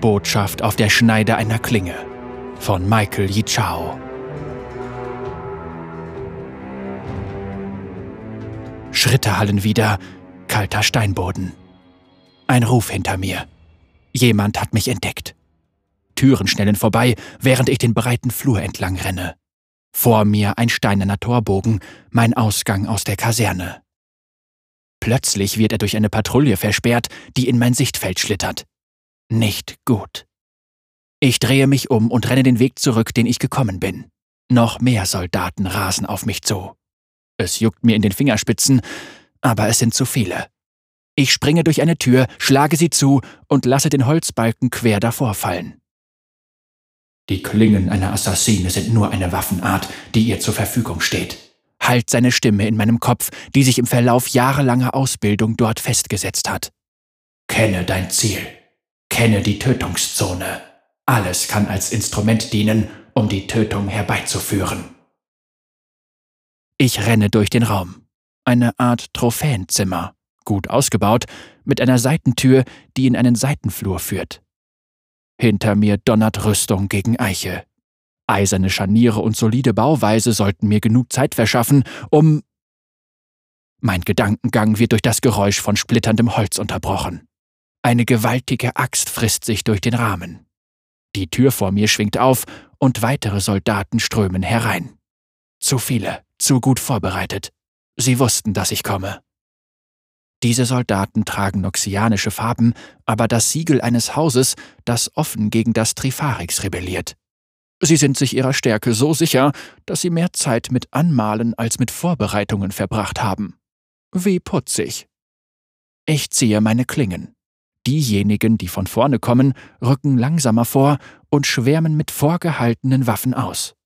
Botschaft auf der Schneide einer Klinge von Michael Yichao. Schritte hallen wieder, kalter Steinboden. Ein Ruf hinter mir. Jemand hat mich entdeckt. Türen schnellen vorbei, während ich den breiten Flur entlang renne. Vor mir ein steinerner Torbogen, mein Ausgang aus der Kaserne. Plötzlich wird er durch eine Patrouille versperrt, die in mein Sichtfeld schlittert. Nicht gut. Ich drehe mich um und renne den Weg zurück, den ich gekommen bin. Noch mehr Soldaten rasen auf mich zu. Es juckt mir in den Fingerspitzen, aber es sind zu viele. Ich springe durch eine Tür, schlage sie zu und lasse den Holzbalken quer davor fallen. Die Klingen einer Assassine sind nur eine Waffenart, die ihr zur Verfügung steht. Halt seine Stimme in meinem Kopf, die sich im Verlauf jahrelanger Ausbildung dort festgesetzt hat. Kenne dein Ziel. Kenne die Tötungszone. Alles kann als Instrument dienen, um die Tötung herbeizuführen. Ich renne durch den Raum. Eine Art Trophäenzimmer, gut ausgebaut, mit einer Seitentür, die in einen Seitenflur führt. Hinter mir donnert Rüstung gegen Eiche. Eiserne Scharniere und solide Bauweise sollten mir genug Zeit verschaffen, um. Mein Gedankengang wird durch das Geräusch von splitterndem Holz unterbrochen. Eine gewaltige Axt frisst sich durch den Rahmen. Die Tür vor mir schwingt auf und weitere Soldaten strömen herein. Zu viele zu gut vorbereitet. Sie wussten, dass ich komme. Diese Soldaten tragen noxianische Farben, aber das Siegel eines Hauses, das offen gegen das Trifarix rebelliert. Sie sind sich ihrer Stärke so sicher, dass sie mehr Zeit mit Anmalen als mit Vorbereitungen verbracht haben. Wie putzig. Ich ziehe meine Klingen. Diejenigen, die von vorne kommen, rücken langsamer vor und schwärmen mit vorgehaltenen Waffen aus.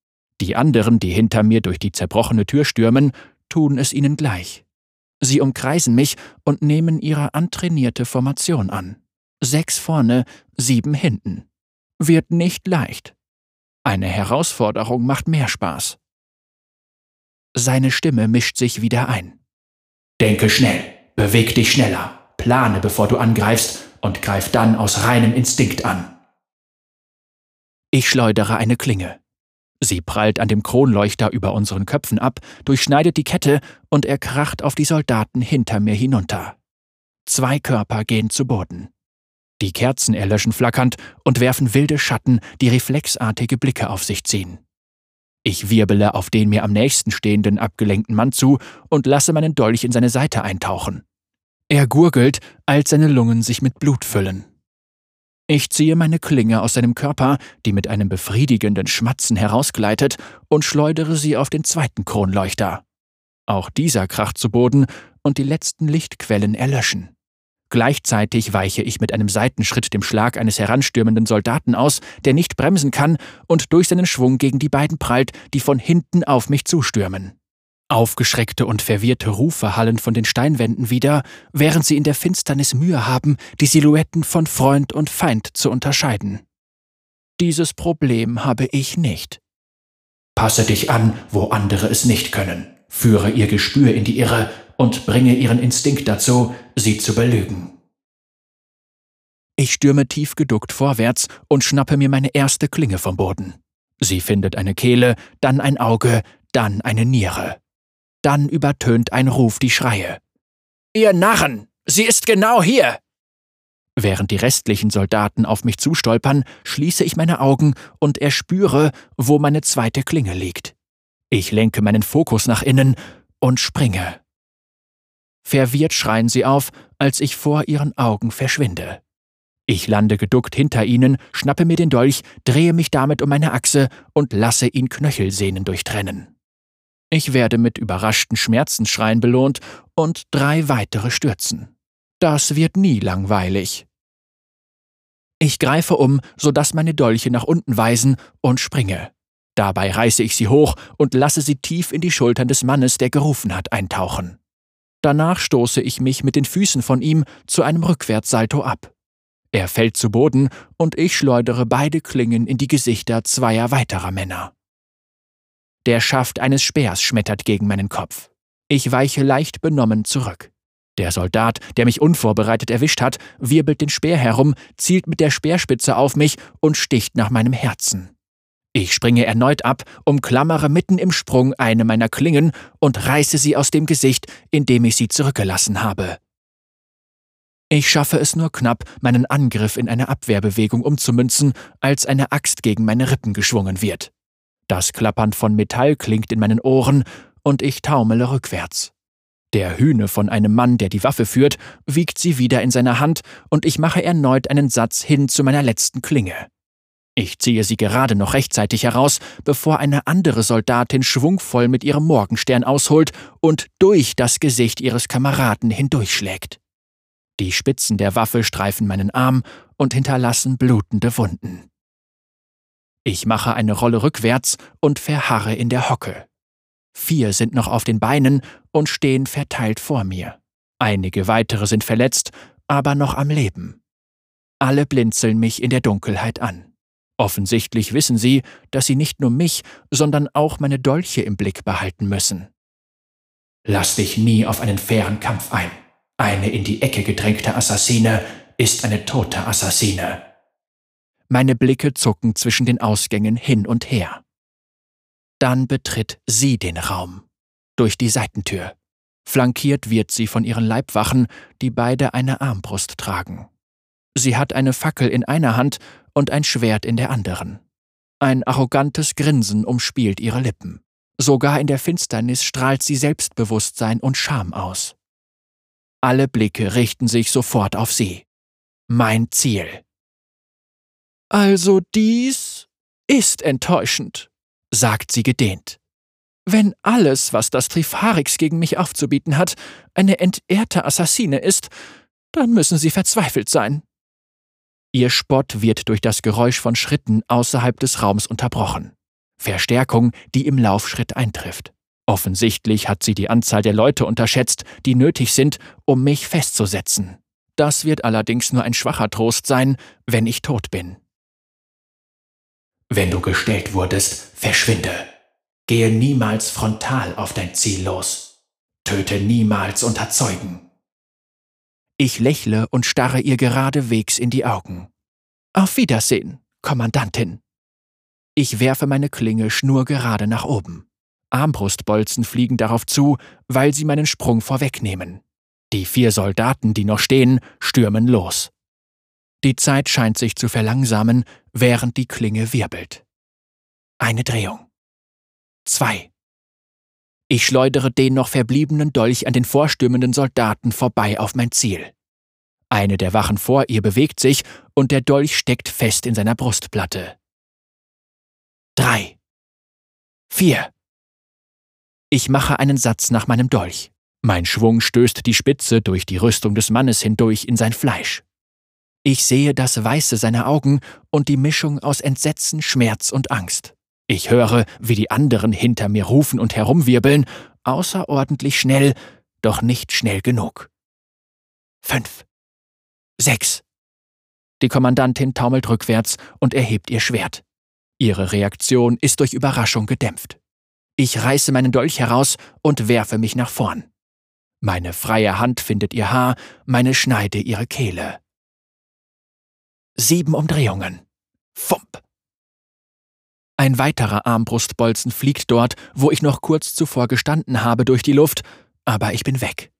Die anderen, die hinter mir durch die zerbrochene Tür stürmen, tun es ihnen gleich. Sie umkreisen mich und nehmen ihre antrainierte Formation an. Sechs vorne, sieben hinten. Wird nicht leicht. Eine Herausforderung macht mehr Spaß. Seine Stimme mischt sich wieder ein. Denke schnell, beweg dich schneller, plane, bevor du angreifst und greif dann aus reinem Instinkt an. Ich schleudere eine Klinge. Sie prallt an dem Kronleuchter über unseren Köpfen ab, durchschneidet die Kette und er kracht auf die Soldaten hinter mir hinunter. Zwei Körper gehen zu Boden. Die Kerzen erlöschen flackernd und werfen wilde Schatten, die reflexartige Blicke auf sich ziehen. Ich wirbele auf den mir am nächsten stehenden abgelenkten Mann zu und lasse meinen Dolch in seine Seite eintauchen. Er gurgelt, als seine Lungen sich mit Blut füllen. Ich ziehe meine Klinge aus seinem Körper, die mit einem befriedigenden Schmatzen herausgleitet, und schleudere sie auf den zweiten Kronleuchter. Auch dieser kracht zu Boden und die letzten Lichtquellen erlöschen. Gleichzeitig weiche ich mit einem Seitenschritt dem Schlag eines heranstürmenden Soldaten aus, der nicht bremsen kann und durch seinen Schwung gegen die beiden prallt, die von hinten auf mich zustürmen. Aufgeschreckte und verwirrte Rufe hallen von den Steinwänden wieder, während sie in der Finsternis Mühe haben, die Silhouetten von Freund und Feind zu unterscheiden. Dieses Problem habe ich nicht. Passe dich an, wo andere es nicht können. Führe ihr Gespür in die Irre und bringe ihren Instinkt dazu, sie zu belügen. Ich stürme tief geduckt vorwärts und schnappe mir meine erste Klinge vom Boden. Sie findet eine Kehle, dann ein Auge, dann eine Niere. Dann übertönt ein Ruf die Schreie. Ihr Narren! Sie ist genau hier! Während die restlichen Soldaten auf mich zustolpern, schließe ich meine Augen und erspüre, wo meine zweite Klinge liegt. Ich lenke meinen Fokus nach innen und springe. Verwirrt schreien sie auf, als ich vor ihren Augen verschwinde. Ich lande geduckt hinter ihnen, schnappe mir den Dolch, drehe mich damit um meine Achse und lasse ihn Knöchelsehnen durchtrennen. Ich werde mit überraschten Schmerzensschreien belohnt und drei weitere stürzen. Das wird nie langweilig. Ich greife um, sodass meine Dolche nach unten weisen und springe. Dabei reiße ich sie hoch und lasse sie tief in die Schultern des Mannes, der gerufen hat, eintauchen. Danach stoße ich mich mit den Füßen von ihm zu einem Rückwärtssalto ab. Er fällt zu Boden und ich schleudere beide Klingen in die Gesichter zweier weiterer Männer. Der Schaft eines Speers schmettert gegen meinen Kopf. Ich weiche leicht benommen zurück. Der Soldat, der mich unvorbereitet erwischt hat, wirbelt den Speer herum, zielt mit der Speerspitze auf mich und sticht nach meinem Herzen. Ich springe erneut ab, umklammere mitten im Sprung eine meiner Klingen und reiße sie aus dem Gesicht, indem ich sie zurückgelassen habe. Ich schaffe es nur knapp, meinen Angriff in eine Abwehrbewegung umzumünzen, als eine Axt gegen meine Rippen geschwungen wird. Das Klappern von Metall klingt in meinen Ohren und ich taumele rückwärts. Der Hühne von einem Mann, der die Waffe führt, wiegt sie wieder in seiner Hand und ich mache erneut einen Satz hin zu meiner letzten Klinge. Ich ziehe sie gerade noch rechtzeitig heraus, bevor eine andere Soldatin schwungvoll mit ihrem Morgenstern ausholt und durch das Gesicht ihres Kameraden hindurchschlägt. Die Spitzen der Waffe streifen meinen Arm und hinterlassen blutende Wunden. Ich mache eine Rolle rückwärts und verharre in der Hocke. Vier sind noch auf den Beinen und stehen verteilt vor mir. Einige weitere sind verletzt, aber noch am Leben. Alle blinzeln mich in der Dunkelheit an. Offensichtlich wissen sie, dass sie nicht nur mich, sondern auch meine Dolche im Blick behalten müssen. Lass dich nie auf einen fairen Kampf ein. Eine in die Ecke gedrängte Assassine ist eine tote Assassine. Meine Blicke zucken zwischen den Ausgängen hin und her. Dann betritt sie den Raum. Durch die Seitentür. Flankiert wird sie von ihren Leibwachen, die beide eine Armbrust tragen. Sie hat eine Fackel in einer Hand und ein Schwert in der anderen. Ein arrogantes Grinsen umspielt ihre Lippen. Sogar in der Finsternis strahlt sie Selbstbewusstsein und Scham aus. Alle Blicke richten sich sofort auf sie. Mein Ziel. Also dies ist enttäuschend, sagt sie gedehnt. Wenn alles, was das Trifarix gegen mich aufzubieten hat, eine entehrte Assassine ist, dann müssen Sie verzweifelt sein. Ihr Spott wird durch das Geräusch von Schritten außerhalb des Raums unterbrochen. Verstärkung, die im Laufschritt eintrifft. Offensichtlich hat sie die Anzahl der Leute unterschätzt, die nötig sind, um mich festzusetzen. Das wird allerdings nur ein schwacher Trost sein, wenn ich tot bin. Wenn du gestellt wurdest, verschwinde. Gehe niemals frontal auf dein Ziel los. Töte niemals unter Zeugen. Ich lächle und starre ihr geradewegs in die Augen. Auf Wiedersehen, Kommandantin. Ich werfe meine Klinge schnurgerade nach oben. Armbrustbolzen fliegen darauf zu, weil sie meinen Sprung vorwegnehmen. Die vier Soldaten, die noch stehen, stürmen los. Die Zeit scheint sich zu verlangsamen, während die Klinge wirbelt. Eine Drehung. Zwei. Ich schleudere den noch verbliebenen Dolch an den vorstürmenden Soldaten vorbei auf mein Ziel. Eine der Wachen vor ihr bewegt sich und der Dolch steckt fest in seiner Brustplatte. Drei. Vier. Ich mache einen Satz nach meinem Dolch. Mein Schwung stößt die Spitze durch die Rüstung des Mannes hindurch in sein Fleisch. Ich sehe das Weiße seiner Augen und die Mischung aus Entsetzen, Schmerz und Angst. Ich höre, wie die anderen hinter mir rufen und herumwirbeln, außerordentlich schnell, doch nicht schnell genug. Fünf. Sechs. Die Kommandantin taumelt rückwärts und erhebt ihr Schwert. Ihre Reaktion ist durch Überraschung gedämpft. Ich reiße meinen Dolch heraus und werfe mich nach vorn. Meine freie Hand findet ihr Haar, meine Schneide ihre Kehle. Sieben Umdrehungen. Fump. Ein weiterer Armbrustbolzen fliegt dort, wo ich noch kurz zuvor gestanden habe, durch die Luft, aber ich bin weg.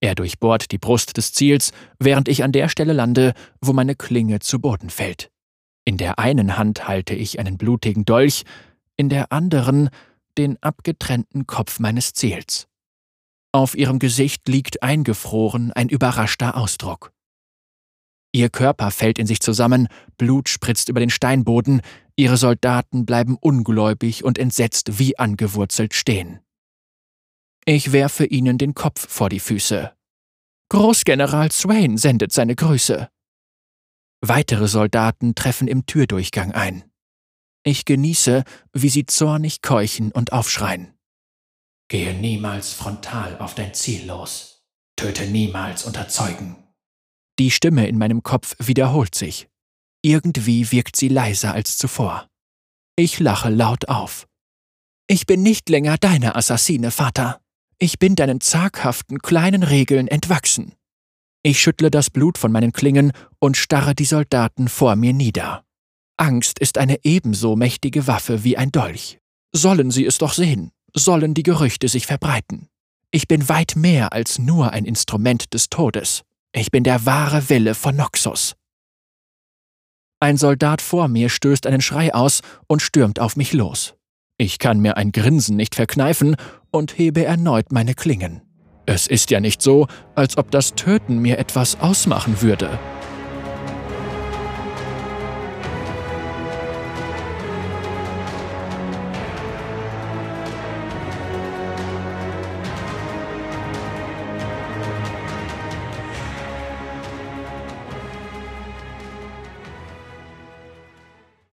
Er durchbohrt die Brust des Ziels, während ich an der Stelle lande, wo meine Klinge zu Boden fällt. In der einen Hand halte ich einen blutigen Dolch, in der anderen den abgetrennten Kopf meines Ziels. Auf ihrem Gesicht liegt eingefroren ein überraschter Ausdruck. Ihr Körper fällt in sich zusammen, Blut spritzt über den Steinboden, ihre Soldaten bleiben ungläubig und entsetzt wie angewurzelt stehen. Ich werfe ihnen den Kopf vor die Füße. Großgeneral Swain sendet seine Grüße. Weitere Soldaten treffen im Türdurchgang ein. Ich genieße, wie sie zornig keuchen und aufschreien. Gehe niemals frontal auf dein Ziel los. Töte niemals unter Zeugen. Die Stimme in meinem Kopf wiederholt sich. Irgendwie wirkt sie leiser als zuvor. Ich lache laut auf. Ich bin nicht länger deine Assassine, Vater. Ich bin deinen zaghaften kleinen Regeln entwachsen. Ich schüttle das Blut von meinen Klingen und starre die Soldaten vor mir nieder. Angst ist eine ebenso mächtige Waffe wie ein Dolch. Sollen sie es doch sehen, sollen die Gerüchte sich verbreiten. Ich bin weit mehr als nur ein Instrument des Todes. Ich bin der wahre Wille von Noxus. Ein Soldat vor mir stößt einen Schrei aus und stürmt auf mich los. Ich kann mir ein Grinsen nicht verkneifen und hebe erneut meine Klingen. Es ist ja nicht so, als ob das Töten mir etwas ausmachen würde.